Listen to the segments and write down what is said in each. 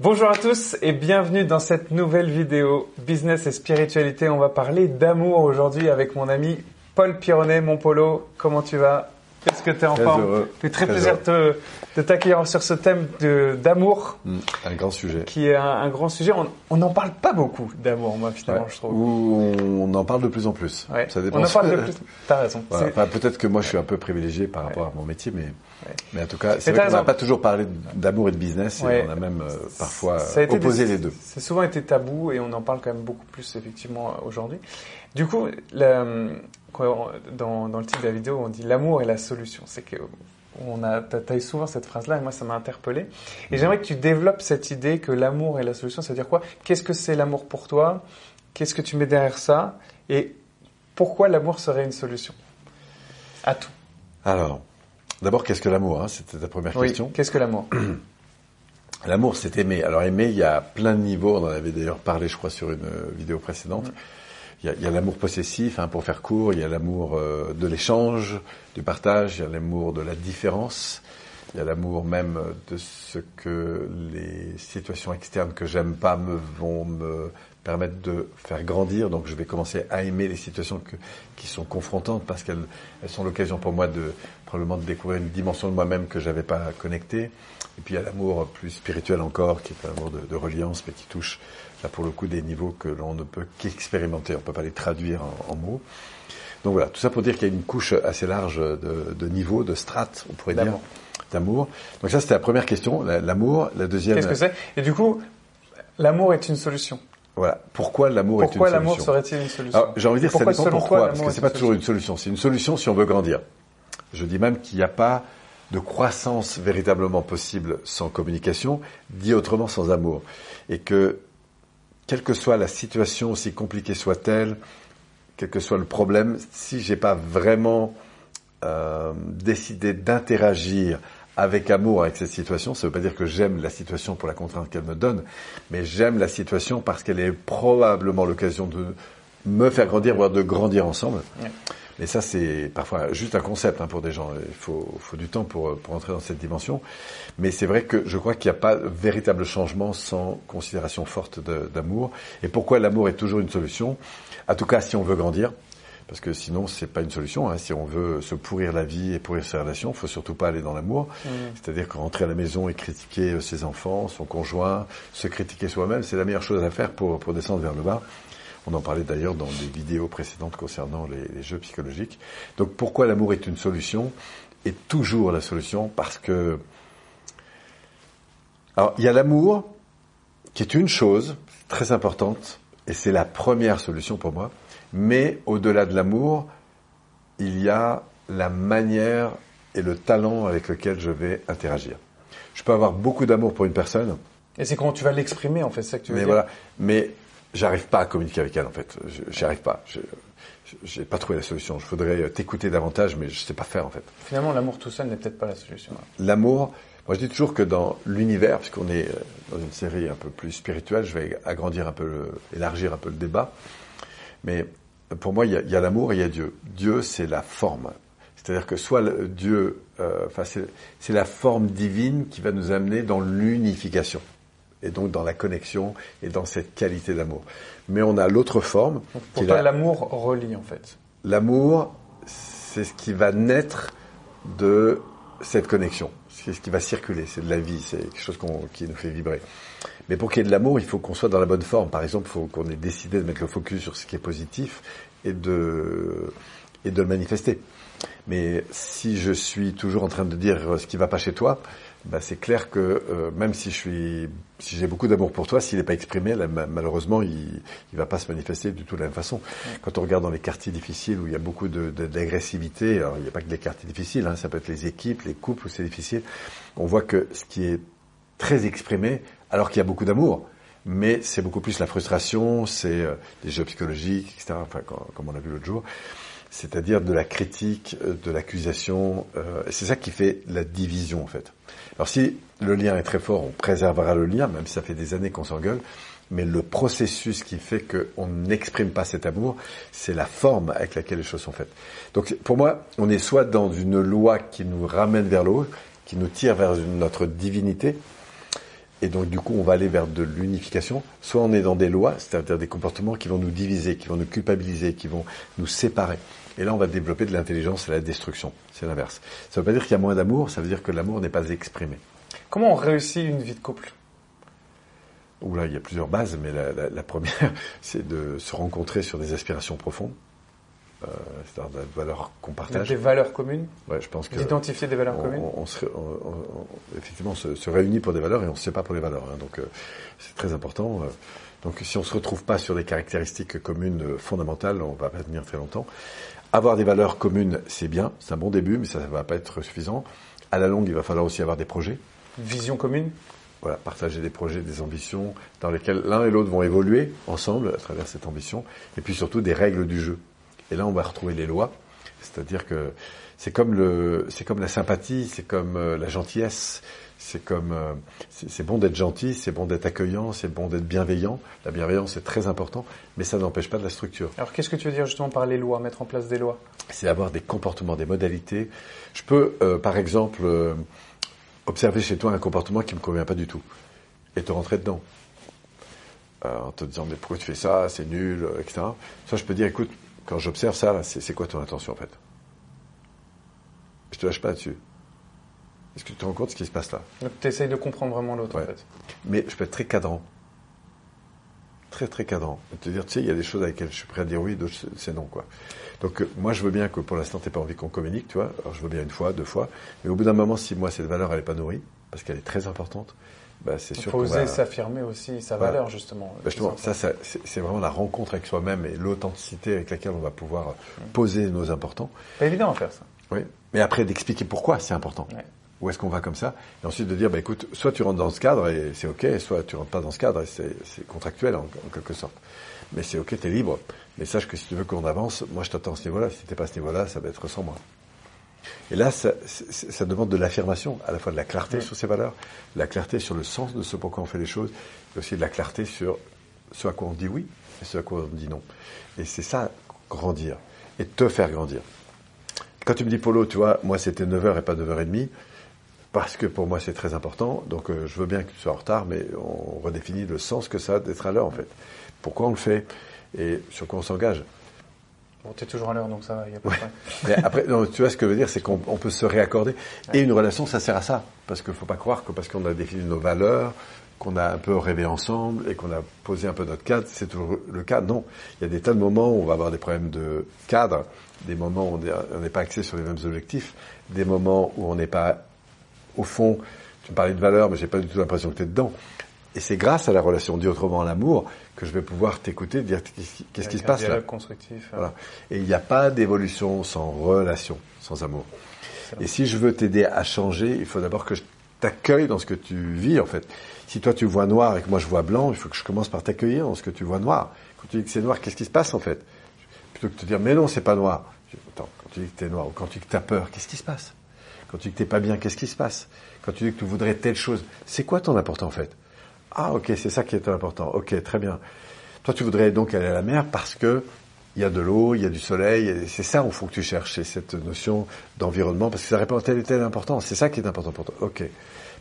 Bonjour à tous et bienvenue dans cette nouvelle vidéo Business et Spiritualité. On va parler d'amour aujourd'hui avec mon ami Paul Pironnet, mon polo. Comment tu vas? Est-ce que tu es en Très forme? heureux. Très, Très plaisir de, de t'accueillir sur ce thème d'amour Mm, Un grand sujet. qui est un, un grand sujet. On n'en parle pas beaucoup d'amour, moi, finalement, Ouais. je trouve. Où on en parle de plus en plus. Ouais. Ça dépend. On en parle de plus. T'as raison. Voilà. Enfin, peut-être que moi je suis un peu privilégié par rapport à mon métier, mais, mais en tout cas, c'est vrai qu'on n'a pas toujours parlé d'amour et de business, Ouais. et on a même euh, parfois Ça a été opposé des- les deux. C'est souvent été tabou et on en parle quand même beaucoup plus effectivement aujourd'hui. Du coup, la- dans, dans le titre de la vidéo, on dit l'amour est la solution. C'est que on a, t'as, eu souvent cette phrase-là et moi ça m'a interpellé. Et j'aimerais que tu développes cette idée que l'amour est la solution. Ça veut dire quoi? Qu'est-ce que c'est l'amour pour toi? Qu'est-ce que tu mets derrière ça? Et pourquoi l'amour serait une solution? À tout. Alors, d'abord, qu'est-ce que l'amour hein C'était ta première Oui. question. Qu'est-ce que l'amour L'amour, c'est aimer. Alors aimer, il y a plein de niveaux. On en avait d'ailleurs parlé, je crois, sur une euh, vidéo précédente. Il y a, il y a l'amour possessif, hein, pour faire court. Il y a l'amour euh, de l'échange, du partage. Il y a l'amour de la différence. Il y a l'amour même de ce que les situations externes que j'aime pas me vont me permettre de faire grandir. Donc je vais commencer à aimer les situations qui sont confrontantes parce qu'elles elles sont l'occasion pour moi de probablement de découvrir une dimension de moi-même que j'avais pas connectée. Et puis il y a l'amour plus spirituel encore, qui est un amour de, reliance, mais qui touche là pour le coup des niveaux que l'on ne peut qu'expérimenter. On peut pas les traduire en, mots. Donc voilà, tout ça pour dire qu'il y a une couche assez large de niveaux, de strates, on pourrait dire, D'amour. Donc ça c'était la première question, la- l'amour. La deuxième, Qu'est-ce que c'est? Et du coup, l'amour est une solution. voilà, pourquoi l'amour est une Pourquoi l'amour solution? serait-il une solution? J'ai envie de dire, Pourquoi, ça dépend pourquoi, toi, parce que est c'est pas toujours une solution. C'est une solution si on veut grandir. Je dis même qu'il n'y a pas de croissance véritablement possible sans communication, dit autrement sans amour. Et que, quelle que soit la situation, aussi compliquée soit-elle, quel que soit le problème, si j'ai pas vraiment euh, décidé d'interagir avec amour avec cette situation, ça ne veut pas dire que j'aime la situation pour la contrainte qu'elle me donne, mais j'aime la situation parce qu'elle est probablement l'occasion de me faire grandir, voire de grandir ensemble. Ouais. Mais ça, c'est parfois juste un concept hein, pour des gens. Il faut, faut du temps pour, pour entrer dans cette dimension. Mais c'est vrai que je crois qu'il n'y a pas de véritable changement sans considération forte d'amour. Et pourquoi l'amour est toujours une solution? En tout cas, si on veut grandir. Parce que sinon, c'est pas une solution. hein. Si on veut se pourrir la vie et pourrir ses relations, faut surtout pas aller dans l'amour. C'est-à-dire que rentrer à la maison et critiquer euh, ses enfants, son conjoint, se critiquer soi-même, c'est la meilleure chose à faire pour, pour descendre vers le bas. On en parlait d'ailleurs dans des vidéos précédentes concernant les, les jeux psychologiques. Donc pourquoi l'amour est une solution Est toujours la solution? Parce que... Alors il y a l'amour qui est une chose très importante et c'est la première solution pour moi. Mais au-delà de l'amour, il y a la manière et le talent avec lequel je vais interagir. Je peux avoir beaucoup d'amour pour une personne, Et c'est comment tu vas l'exprimer, en fait, c'est ça que tu veux mais dire voilà, mais j'arrive pas à communiquer avec elle en fait. Je- J'y arrive pas. Je j'ai pas trouvé la solution. Je voudrais t'écouter davantage, mais je sais pas faire en fait. Finalement, l'amour tout seul n'est peut-être pas la solution. L'amour, moi je dis toujours que dans l'univers, puisqu'on est euh, dans une série un peu plus spirituelle, je vais agrandir un peu, le, élargir un peu le débat. Mais pour moi, il y a, l'amour et il y a Dieu. Dieu, c'est la forme. C'est-à-dire que soit Dieu, euh, enfin c'est la forme divine qui va nous amener dans l'unification et donc dans la connexion et dans cette qualité d'amour. Mais on a l'autre forme, qui Pour toi, la- l'amour relie, en fait. L'amour, c'est ce qui va naître de cette connexion. C'est ce qui va circuler. C'est de la vie. C'est quelque chose qui nous fait vibrer. Mais pour qu'il y ait de l'amour, il faut qu'on soit dans la bonne forme. Par exemple, il faut qu'on ait décidé de mettre le focus sur ce qui est positif et de, et de le manifester. Mais si je suis toujours en train de dire ce qui va pas chez toi, bah c'est clair que euh, même si je suis, si j'ai beaucoup d'amour pour toi, s'il n'est pas exprimé, là, ma- malheureusement, il, il va pas se manifester du tout de la même façon. Quand on regarde dans les quartiers difficiles où il y a beaucoup de- de- d'agressivité, alors il n'y a pas que les quartiers difficiles, hein, ça peut être les équipes, les couples où c'est difficile, on voit que ce qui est très exprimé, alors qu'il y a beaucoup d'amour, mais c'est beaucoup plus la frustration, c'est euh, des jeux psychologiques, etc. Enfin, comme on a vu l'autre jour c'est-à-dire de la critique, euh, de l'accusation. euh, c'est ça qui fait la division en fait. Alors si le lien est très fort, on préservera le lien, même si ça fait des années qu'on s'engueule. Mais le processus qui fait qu'on n'exprime pas cet amour, c'est la forme avec laquelle les choses sont faites. Donc pour moi, on est soit dans une loi qui nous ramène vers le haut, qui nous tire vers notre divinité, Et donc, du coup, on va aller vers de l'unification. Soit on est dans des lois, c'est-à-dire des comportements qui vont nous diviser, qui vont nous culpabiliser, qui vont nous séparer. Et là, on va développer de l'intelligence et la destruction. C'est l'inverse. Ça ne veut pas dire qu'il y a moins d'amour, ça veut dire que l'amour n'est pas exprimé. Comment on réussit une vie de couple? Oula, il y a plusieurs bases, mais la, la première, c'est de se rencontrer sur des aspirations profondes. Euh, c'est-à-dire des valeurs qu'on partage. Des valeurs communes Ouais, je pense que. D'identifier des valeurs on, communes on, se, on, effectivement, se, se, réunit pour des valeurs et on ne se sait pas pour les valeurs. Hein, donc, euh, c'est très important. Euh. donc, si on se retrouve pas sur des caractéristiques communes euh, fondamentales, on va pas tenir très longtemps. Avoir des valeurs communes, c'est bien, c'est un bon début, mais ça ne va pas être suffisant. À la longue, il va falloir aussi avoir des projets. Vision commune voilà, partager des projets, des ambitions, dans lesquels l'un et l'autre vont évoluer ensemble à travers cette ambition, et puis surtout des règles du jeu. Et là, on va retrouver les lois, c'est-à-dire que c'est comme le, c'est comme la sympathie, c'est comme euh, la gentillesse, c'est comme, euh, c'est bon d'être gentil, c'est bon d'être accueillant, c'est bon d'être bienveillant. La bienveillance est très important, mais ça n'empêche pas de la structure. Alors, qu'est-ce que tu veux dire justement par les lois, mettre en place des lois? C'est avoir des comportements, des modalités. Je peux, euh, par exemple, euh, observer chez toi un comportement qui me convient pas du tout et te rentrer dedans. Euh, en te disant mais pourquoi tu fais ça, c'est nul, etc. Ça je peux dire écoute, quand j'observe ça, c'est quoi ton intention en fait? Je te lâche pas là-dessus. Est-ce que tu te rends compte de ce qui se passe là? Donc tu essayes de comprendre vraiment l'autre Ouais. en fait. Mais je peux être très cadrant. Très très cadrant. Te dire, tu sais, il y a des choses avec lesquelles je suis prêt à dire oui, d'autres c'est- c'est non, quoi. Donc euh, moi je veux bien que pour l'instant t'aies pas envie qu'on communique, tu vois. Alors je veux bien une fois, deux fois. Mais au bout d'un moment, si moi cette valeur elle est pas nourrie, parce qu'elle est très importante, bah, c'est Il sûr faut qu'on oser va... s'affirmer aussi sa Voilà. valeur justement. Bah, justement, ça, ça, c'est vraiment la rencontre avec soi-même et l'authenticité avec laquelle on va pouvoir Mm. poser nos importants. Pas évident à faire ça. Oui. Mais après d'expliquer pourquoi c'est important. Ouais. Où est-ce qu'on va comme ça Et ensuite de dire, bah, écoute, soit tu rentres dans ce cadre et c'est ok, soit tu rentres pas dans ce cadre et c'est contractuel en, en quelque sorte. Mais c'est ok, t'es libre. Mais sache que si tu veux qu'on avance, moi je t'attends à ce niveau-là. Si t'es pas à ce niveau-là, ça va être sans moi. Et là, ça, demande de l'affirmation, à la fois de la clarté sur ces valeurs, de la clarté sur le sens de ce pourquoi on fait les choses, et aussi de la clarté sur ce à quoi on dit oui et ce à quoi on dit non. Et c'est ça, grandir, et te faire grandir. Quand tu me dis Polo, tu vois, moi c'était 9h et pas 9h30, parce que pour moi c'est très important, donc euh, je veux bien que tu sois en retard, mais on redéfinit le sens que ça a d'être à l'heure en fait. Pourquoi on le fait et sur quoi on s'engage. Bon, t'es toujours à l'heure donc ça va, il a pas de problème. Mais après, non, tu vois ce que je veux dire, c'est qu'on on peut se réaccorder. Et une relation, ça sert à ça. Parce qu'il faut pas croire que parce qu'on a défini nos valeurs, qu'on a un peu rêvé ensemble et qu'on a posé un peu notre cadre, c'est toujours le cas. Non. Il y a des tas de moments où on va avoir des problèmes de cadre, des moments où on est- on n'est pas axé sur les mêmes objectifs, des moments où on n'est pas, au fond, tu me parlais de valeurs, mais j'ai pas du tout l'impression que tu es dedans. Et c'est grâce à la relation, dit autrement l'amour, que je vais pouvoir t'écouter, dire qu'est-ce qui, se passe là. constructif. Voilà. Et il n'y a pas d'évolution sans relation, sans amour. Et si je veux t'aider à changer, il faut d'abord que je t'accueille dans ce que tu vis, en fait. Si toi tu vois noir et que moi je vois blanc, il faut que je commence par t'accueillir dans ce que tu vois noir. Quand tu dis que c'est noir, qu'est-ce qui se passe, en fait? Plutôt que de te dire, mais non, c'est pas noir. Je dis, Attends, quand tu dis que t'es noir, ou quand tu dis que t'as peur, qu'est-ce qui se passe? Quand tu dis que t'es pas bien, qu'est-ce qui se passe? Quand tu dis que tu voudrais telle chose, c'est quoi ton important, en fait? Ah, ok, c'est ça qui est important. Ok, très bien. Toi, tu voudrais donc aller à la mer parce que il y a de l'eau, il y a du soleil, c'est ça au fond que tu cherches, cette notion d'environnement, parce que ça répond à telle et telle importance. C'est ça qui est important pour toi. Ok.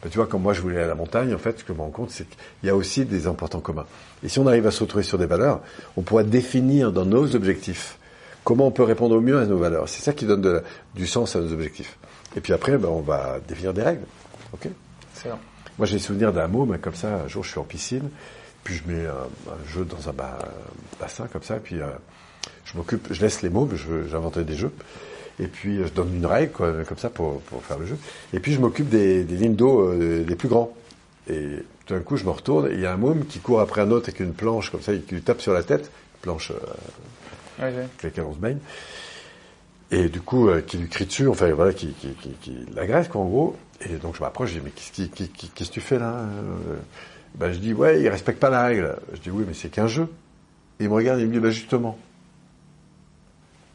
Ben, tu vois, comme moi je voulais aller à la montagne, en fait, ce que je me rends compte, c'est qu'il y a aussi des importants communs. Et si on arrive à se retrouver sur des valeurs, on pourra définir dans nos objectifs comment on peut répondre au mieux à nos valeurs. C'est ça qui donne du sens à nos objectifs. Et puis après, ben, on va définir des règles. Ok? Excellent. Moi, j'ai souvenir d'un môme, comme ça, un jour, je suis en piscine, puis je mets un, un jeu dans un ba- bassin, comme ça, puis euh, je m'occupe, je laisse les mômes, j'inventais des jeux, et puis euh, je donne une règle, quoi, comme ça, pour, pour faire le jeu, et puis je m'occupe des, des lignes d'eau euh, les plus grands. Et tout d'un coup, je me retourne, et il y a un môme qui court après un autre avec une planche, comme ça, et qui lui tape sur la tête, planche euh, Ouais, avec laquelle on se baigne, et du coup, euh, qui lui crie dessus, enfin voilà, qui, qui, qui, qui l'agresse quoi en gros. Et donc je m'approche, je dis mais qu'est-ce, que tu fais là Ben je dis ouais, il respecte pas la règle. Je dis oui, mais c'est qu'un jeu. Et il me regarde et il me dit bah justement.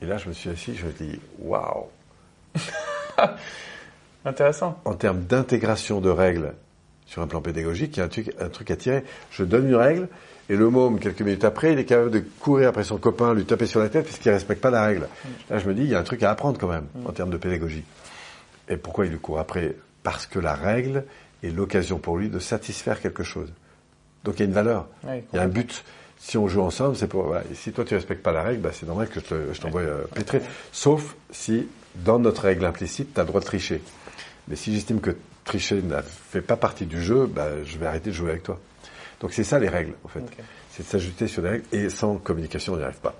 Et là je me suis assis, je me dis waouh. Intéressant. En termes d'intégration de règles sur un plan pédagogique, il y a un truc, un truc à tirer. Je donne une règle et le môme quelques minutes après, il est capable de courir après son copain, lui taper sur la tête parce qu'il respecte pas la règle. Là je me dis il y a un truc à apprendre quand même en termes de pédagogie. Et pourquoi il lui court après Parce que la règle est l'occasion pour lui de satisfaire quelque chose. Donc il y a une valeur, Oui, il y a un but. Si on joue ensemble, c'est pour. voilà. Et si toi tu respectes pas la règle, bah, c'est normal que je te- je t'envoie euh, pétrer. Sauf si, dans notre règle implicite, tu as le droit de tricher. Mais si j'estime que tricher ne fait pas partie du jeu, bah, je vais arrêter de jouer avec toi. Donc c'est ça les règles, en fait. C'est de s'ajouter sur les règles et sans communication, on n'y arrive pas.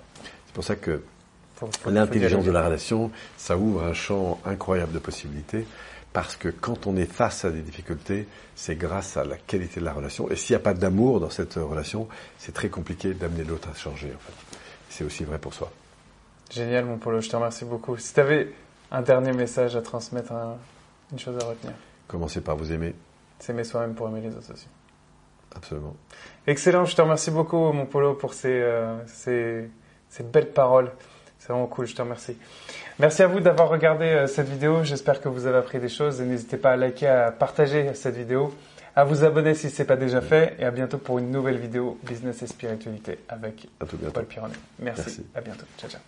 C'est pour ça que Faut- faut- faut L'intelligence de la relation, ça ouvre un champ incroyable de possibilités parce que quand on est face à des difficultés, c'est grâce à la qualité de la relation. Et s'il n'y a pas d'amour dans cette relation, c'est très compliqué d'amener l'autre à changer. En fait. C'est aussi vrai pour soi. Génial, mon Polo, je te remercie beaucoup. Si tu avais un dernier message à transmettre, un- une chose à retenir, Commencez par vous aimer, s'aimer soi-même pour aimer les autres aussi. absolument. Excellent, je te remercie beaucoup, mon Polo, pour ces, euh, ces, ces belles paroles. C'est vraiment cool, je te remercie. Merci à vous d'avoir regardé euh, cette vidéo. J'espère que vous avez appris des choses et n'hésitez pas à liker, à partager cette vidéo, à vous abonner si ce n'est pas déjà fait et à bientôt pour une nouvelle vidéo Business et Spiritualité avec À tout bientôt. Paul Pironnet. Merci. Merci. à bientôt. Ciao, ciao.